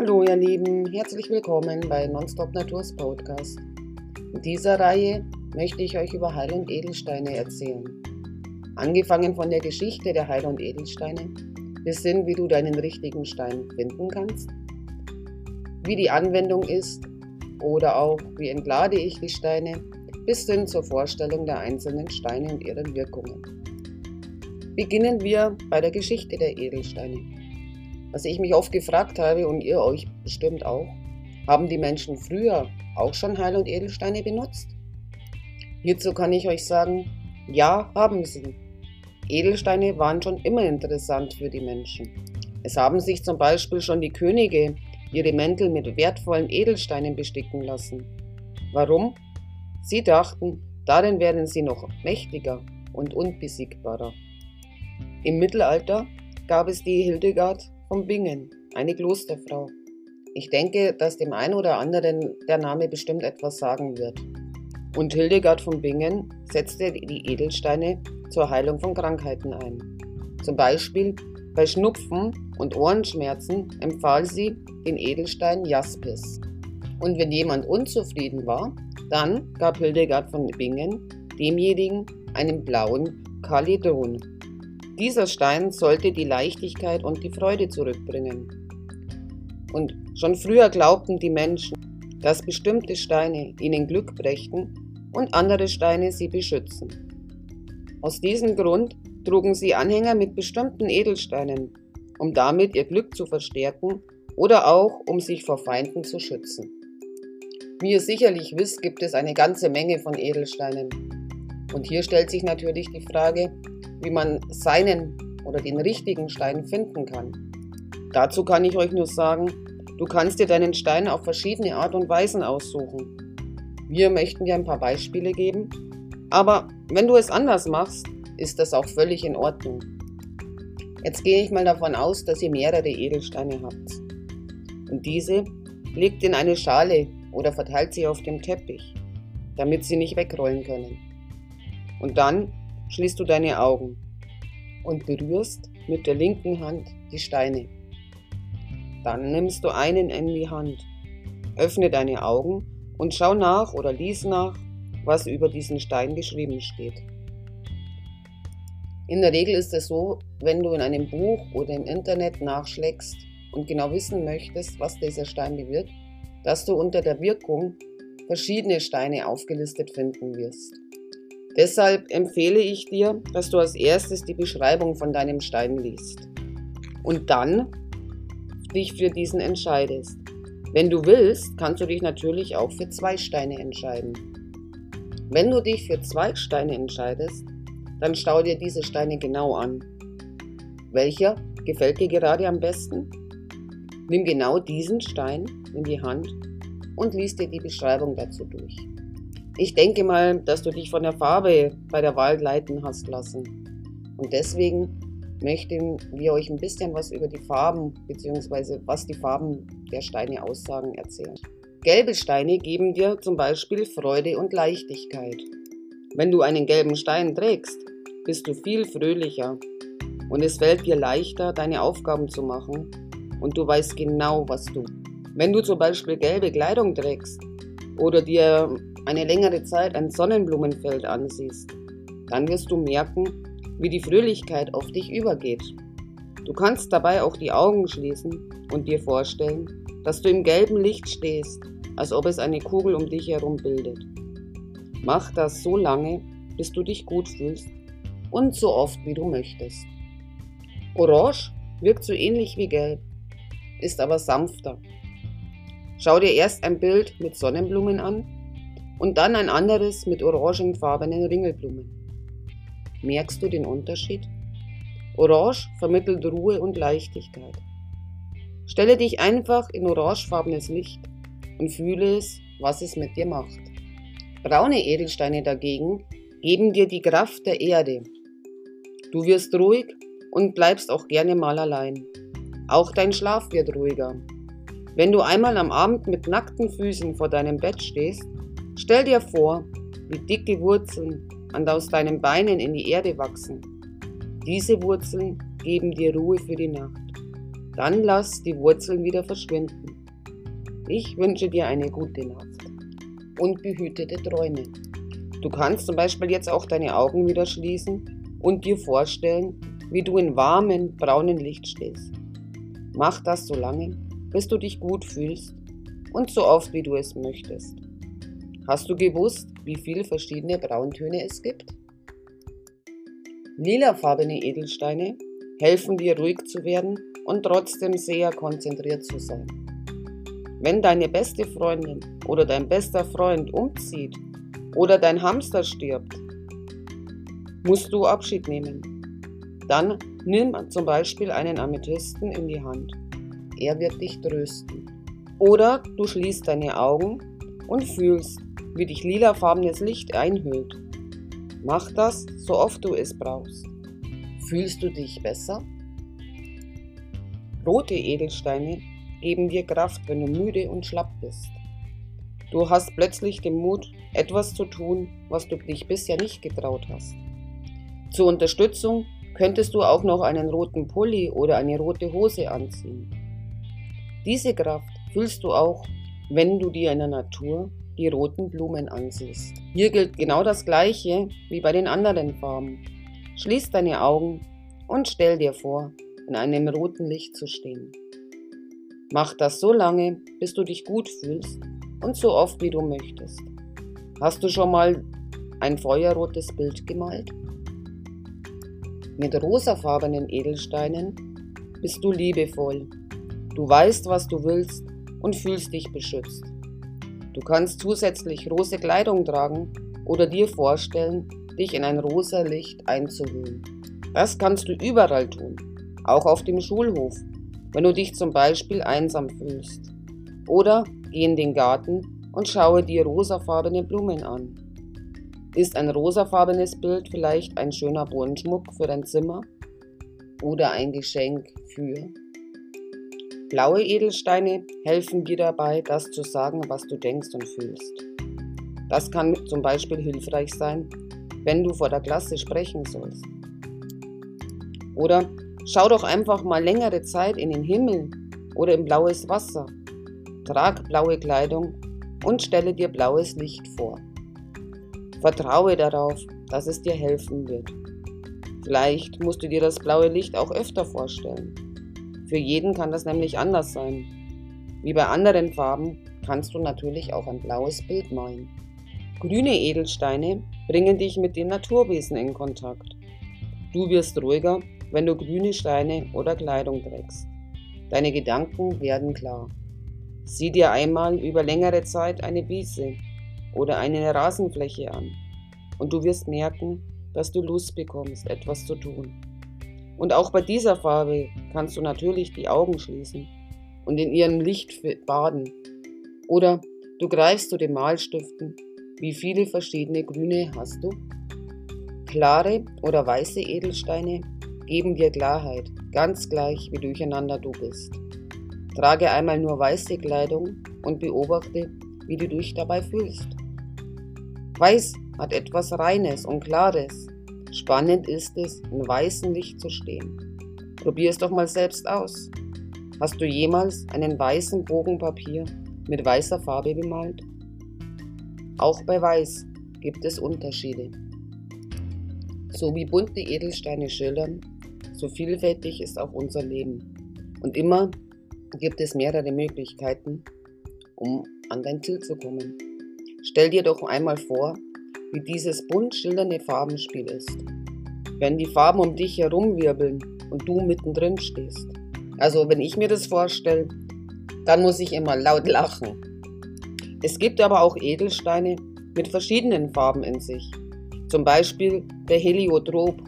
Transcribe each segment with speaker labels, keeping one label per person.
Speaker 1: Hallo ihr Lieben, herzlich willkommen bei Nonstop Naturs Podcast. In dieser Reihe möchte ich euch über Heil- und Edelsteine erzählen. Angefangen von der Geschichte der Heil- und Edelsteine bis hin, wie du deinen richtigen Stein finden kannst, wie die Anwendung ist oder auch wie entlade ich die Steine bis hin zur Vorstellung der einzelnen Steine und ihren Wirkungen. Beginnen wir bei der Geschichte der Edelsteine. Was ich mich oft gefragt habe und ihr euch bestimmt auch, haben die Menschen früher auch schon Heil- und Edelsteine benutzt? Hierzu kann ich euch sagen, ja, haben sie. Edelsteine waren schon immer interessant für die Menschen. Es haben sich zum Beispiel schon die Könige ihre Mäntel mit wertvollen Edelsteinen besticken lassen. Warum? Sie dachten, darin werden sie noch mächtiger und unbesiegbarer. Im Mittelalter gab es die Hildegard von Bingen, eine Klosterfrau. Ich denke, dass dem einen oder anderen der Name bestimmt etwas sagen wird. Und Hildegard von Bingen setzte die Edelsteine zur Heilung von Krankheiten ein. Zum Beispiel bei Schnupfen und Ohrenschmerzen empfahl sie den Edelstein Jaspis. Und wenn jemand unzufrieden war, dann gab Hildegard von Bingen demjenigen einen blauen Kalidron. Dieser Stein sollte die Leichtigkeit und die Freude zurückbringen. Und schon früher glaubten die Menschen, dass bestimmte Steine ihnen Glück brächten und andere Steine sie beschützen. Aus diesem Grund trugen sie Anhänger mit bestimmten Edelsteinen, um damit ihr Glück zu verstärken oder auch um sich vor Feinden zu schützen. Wie ihr sicherlich wisst, gibt es eine ganze Menge von Edelsteinen. Und hier stellt sich natürlich die Frage, wie man seinen oder den richtigen Stein finden kann. Dazu kann ich euch nur sagen, du kannst dir deinen Stein auf verschiedene Art und Weisen aussuchen. Wir möchten dir ein paar Beispiele geben, aber wenn du es anders machst, ist das auch völlig in Ordnung. Jetzt gehe ich mal davon aus, dass ihr mehrere Edelsteine habt. Und diese legt in eine Schale oder verteilt sie auf dem Teppich, damit sie nicht wegrollen können. Und dann schließt du deine Augen und berührst mit der linken Hand die Steine. Dann nimmst du einen in die Hand, öffne deine Augen und schau nach oder lies nach, was über diesen Stein geschrieben steht. In der Regel ist es so, wenn du in einem Buch oder im Internet nachschlägst und genau wissen möchtest, was dieser Stein bewirkt, dass du unter der Wirkung verschiedene Steine aufgelistet finden wirst. Deshalb empfehle ich dir, dass du als erstes die Beschreibung von deinem Stein liest und dann dich für diesen entscheidest. Wenn du willst, kannst du dich natürlich auch für zwei Steine entscheiden. Wenn du dich für zwei Steine entscheidest, dann schau dir diese Steine genau an. Welcher gefällt dir gerade am besten? Nimm genau diesen Stein in die Hand und lies dir die Beschreibung dazu durch. Ich denke mal, dass du dich von der Farbe bei der Wahl leiten hast lassen. Und deswegen möchten wir euch ein bisschen was über die Farben bzw. was die Farben der Steine aussagen erzählen. Gelbe Steine geben dir zum Beispiel Freude und Leichtigkeit. Wenn du einen gelben Stein trägst, bist du viel fröhlicher und es fällt dir leichter, deine Aufgaben zu machen und du weißt genau, was du. Wenn du zum Beispiel gelbe Kleidung trägst oder dir eine längere Zeit ein Sonnenblumenfeld ansiehst, dann wirst du merken, wie die Fröhlichkeit auf dich übergeht. Du kannst dabei auch die Augen schließen und dir vorstellen, dass du im gelben Licht stehst, als ob es eine Kugel um dich herum bildet. Mach das so lange, bis du dich gut fühlst und so oft wie du möchtest. Orange wirkt so ähnlich wie Gelb, ist aber sanfter. Schau dir erst ein Bild mit Sonnenblumen an und dann ein anderes mit orangenfarbenen Ringelblumen. Merkst du den Unterschied? Orange vermittelt Ruhe und Leichtigkeit. Stelle dich einfach in orangefarbenes Licht und fühle es, was es mit dir macht. Braune Edelsteine dagegen geben dir die Kraft der Erde. Du wirst ruhig und bleibst auch gerne mal allein. Auch dein Schlaf wird ruhiger. Wenn du einmal am Abend mit nackten Füßen vor deinem Bett stehst, Stell dir vor, wie dicke Wurzeln an aus deinen Beinen in die Erde wachsen. Diese Wurzeln geben dir Ruhe für die Nacht. Dann lass die Wurzeln wieder verschwinden Ich wünsche dir eine gute Nacht und behütete Träume. Du kannst zum Beispiel jetzt auch deine Augen wieder schließen und dir vorstellen, wie du in warmem braunen Licht stehst. Mach das so lange, bis du dich gut fühlst und so oft wie du es möchtest. Hast du gewusst, wie viele verschiedene Brauntöne es gibt? Lilafarbene Edelsteine helfen dir ruhig zu werden und trotzdem sehr konzentriert zu sein. Wenn deine beste Freundin oder dein bester Freund umzieht oder dein Hamster stirbt, musst du Abschied nehmen. Dann nimm zum Beispiel einen Amethysten in die Hand. Er wird dich trösten. Oder du schließt deine Augen und fühlst, wie dich lilafarbenes Licht einhüllt. Mach das, so oft du es brauchst. Fühlst du dich besser? Rote Edelsteine geben dir Kraft, wenn du müde und schlapp bist. Du hast plötzlich den Mut, etwas zu tun, was du dich bisher nicht getraut hast. Zur Unterstützung könntest du auch noch einen roten Pulli oder eine rote Hose anziehen. Diese Kraft fühlst du auch, wenn du dir in der Natur die roten Blumen ansiehst. Hier gilt genau das Gleiche wie bei den anderen Farben. Schließ deine Augen und stell dir vor, in einem roten Licht zu stehen. Mach das so lange, bis du dich gut fühlst und so oft wie du möchtest. Hast du schon mal ein feuerrotes Bild gemalt? Mit rosafarbenen Edelsteinen bist du liebevoll. Du weißt, was du willst und fühlst dich beschützt. Du kannst zusätzlich rosa Kleidung tragen oder dir vorstellen, dich in ein rosa Licht einzuhüllen. Das kannst du überall tun, auch auf dem Schulhof, wenn du dich zum Beispiel einsam fühlst. Oder geh in den Garten und schaue dir rosafarbene Blumen an. Ist ein rosafarbenes Bild vielleicht ein schöner Bodenschmuck für dein Zimmer oder ein Geschenk für? Blaue Edelsteine helfen dir dabei, das zu sagen, was du denkst und fühlst. Das kann zum Beispiel hilfreich sein, wenn du vor der Klasse sprechen sollst. Oder schau doch einfach mal längere Zeit in den Himmel oder in blaues Wasser. Trag blaue Kleidung und stelle dir blaues Licht vor. Vertraue darauf, dass es dir helfen wird. Vielleicht musst du dir das blaue Licht auch öfter vorstellen. Für jeden kann das nämlich anders sein. Wie bei anderen Farben kannst du natürlich auch ein blaues Bild malen. Grüne Edelsteine bringen dich mit den Naturwesen in Kontakt. Du wirst ruhiger, wenn du grüne Steine oder Kleidung trägst. Deine Gedanken werden klar. Sieh dir einmal über längere Zeit eine Wiese oder eine Rasenfläche an und du wirst merken, dass du Lust bekommst, etwas zu tun. Und auch bei dieser Farbe kannst du natürlich die Augen schließen und in ihrem Licht baden. Oder du greifst zu den Malstiften. Wie viele verschiedene Grüne hast du? Klare oder weiße Edelsteine geben dir Klarheit, ganz gleich wie durcheinander du bist. Trage einmal nur weiße Kleidung und beobachte, wie du dich dabei fühlst. Weiß hat etwas Reines und Klares. Spannend ist es, in weißem Licht zu stehen. Probier es doch mal selbst aus. Hast du jemals einen weißen Bogen Papier mit weißer Farbe bemalt? Auch bei Weiß gibt es Unterschiede. So wie bunte Edelsteine schildern, so vielfältig ist auch unser Leben. Und immer gibt es mehrere Möglichkeiten, um an dein Ziel zu kommen. Stell dir doch einmal vor, wie dieses bunt schildernde Farbenspiel ist. Wenn die Farben um dich herumwirbeln und du mittendrin stehst. Also wenn ich mir das vorstelle, dann muss ich immer laut lachen. Es gibt aber auch Edelsteine mit verschiedenen Farben in sich. Zum Beispiel der Heliotrop.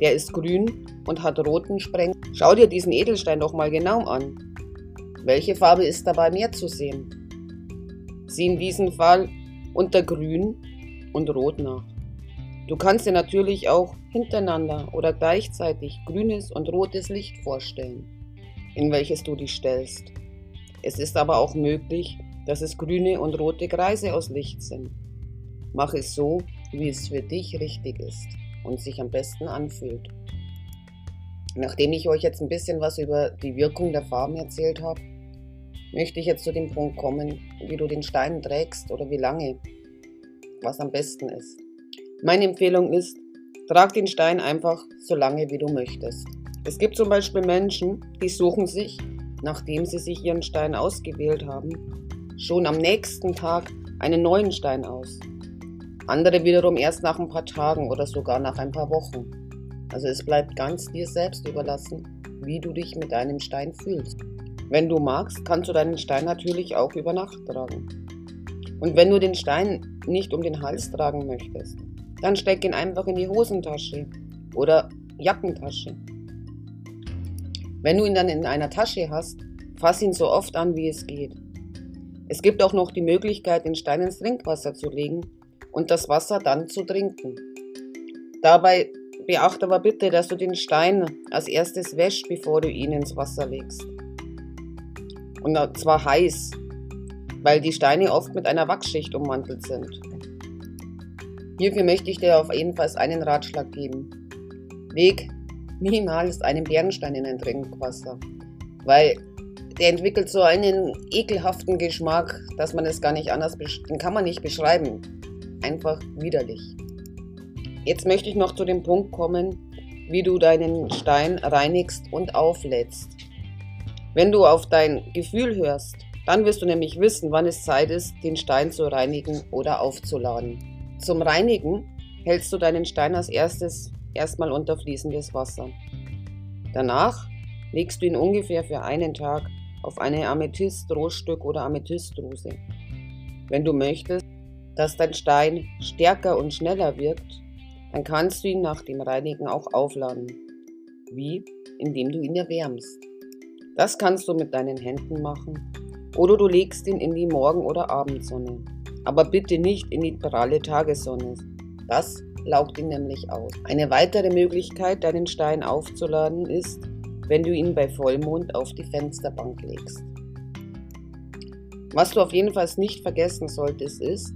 Speaker 1: Der ist grün und hat roten Spreng. Schau dir diesen Edelstein doch mal genau an. Welche Farbe ist dabei mehr zu sehen? Sieh in diesem Fall unter Grün und Rot nach. Du kannst dir natürlich auch hintereinander oder gleichzeitig grünes und rotes Licht vorstellen, in welches du dich stellst. Es ist aber auch möglich, dass es grüne und rote Kreise aus Licht sind. Mach es so, wie es für dich richtig ist und sich am besten anfühlt. Nachdem ich euch jetzt ein bisschen was über die Wirkung der Farben erzählt habe, möchte ich jetzt zu dem Punkt kommen, wie du den Stein trägst oder wie lange, was am besten ist. Meine Empfehlung ist, trag den Stein einfach so lange, wie du möchtest. Es gibt zum Beispiel Menschen, die suchen sich, nachdem sie sich ihren Stein ausgewählt haben, schon am nächsten Tag einen neuen Stein aus. Andere wiederum erst nach ein paar Tagen oder sogar nach ein paar Wochen. Also es bleibt ganz dir selbst überlassen, wie du dich mit deinem Stein fühlst. Wenn du magst, kannst du deinen Stein natürlich auch über Nacht tragen. Und wenn du den Stein nicht um den Hals tragen möchtest, dann steck ihn einfach in die Hosentasche oder Jackentasche. Wenn du ihn dann in einer Tasche hast, fass ihn so oft an, wie es geht. Es gibt auch noch die Möglichkeit, den Stein ins Trinkwasser zu legen und das Wasser dann zu trinken. Dabei beachte aber bitte, dass du den Stein als erstes wäschst, bevor du ihn ins Wasser legst. Und zwar heiß, weil die Steine oft mit einer Wachsschicht ummantelt sind. Hierfür möchte ich dir auf jeden Fall einen Ratschlag geben. Leg niemals einen Bernstein in ein Trinkwasser, weil der entwickelt so einen ekelhaften Geschmack, dass man es gar nicht anders, den kann man nicht beschreiben. Einfach widerlich. Jetzt möchte ich noch zu dem Punkt kommen, wie du deinen Stein reinigst und auflädst. Wenn du auf dein Gefühl hörst, dann wirst du nämlich wissen, wann es Zeit ist, den Stein zu reinigen oder aufzuladen. Zum Reinigen hältst du deinen Stein als erstes erstmal unter fließendes Wasser. Danach legst du ihn ungefähr für einen Tag auf eine Amethyst-Rohstück oder Amethystdruse. Wenn du möchtest, dass dein Stein stärker und schneller wirkt, dann kannst du ihn nach dem Reinigen auch aufladen. Wie? Indem du ihn erwärmst. Das kannst du mit deinen Händen machen oder du legst ihn in die Morgen- oder Abendsonne. Aber bitte nicht in die pralle Tagessonne. Das laugt ihn nämlich aus. Eine weitere Möglichkeit, deinen Stein aufzuladen, ist, wenn du ihn bei Vollmond auf die Fensterbank legst. Was du auf jeden Fall nicht vergessen solltest, ist,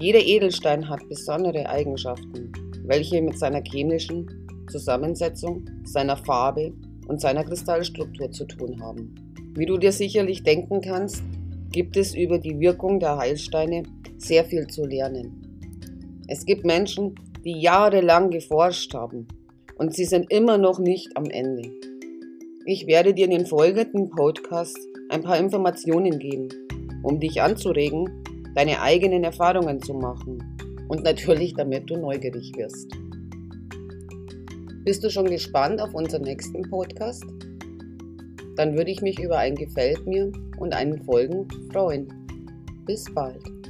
Speaker 1: jeder Edelstein hat besondere Eigenschaften, welche mit seiner chemischen Zusammensetzung, seiner Farbe und seiner Kristallstruktur zu tun haben. Wie du dir sicherlich denken kannst, gibt es über die Wirkung der Heilsteine sehr viel zu lernen. Es gibt Menschen, die jahrelang geforscht haben und sie sind immer noch nicht am Ende. Ich werde dir in den folgenden Podcast ein paar Informationen geben, um dich anzuregen, deine eigenen Erfahrungen zu machen und natürlich damit du neugierig wirst. Bist du schon gespannt auf unseren nächsten Podcast? Dann würde ich mich über ein Gefällt mir und einen Folgen freuen. Bis bald.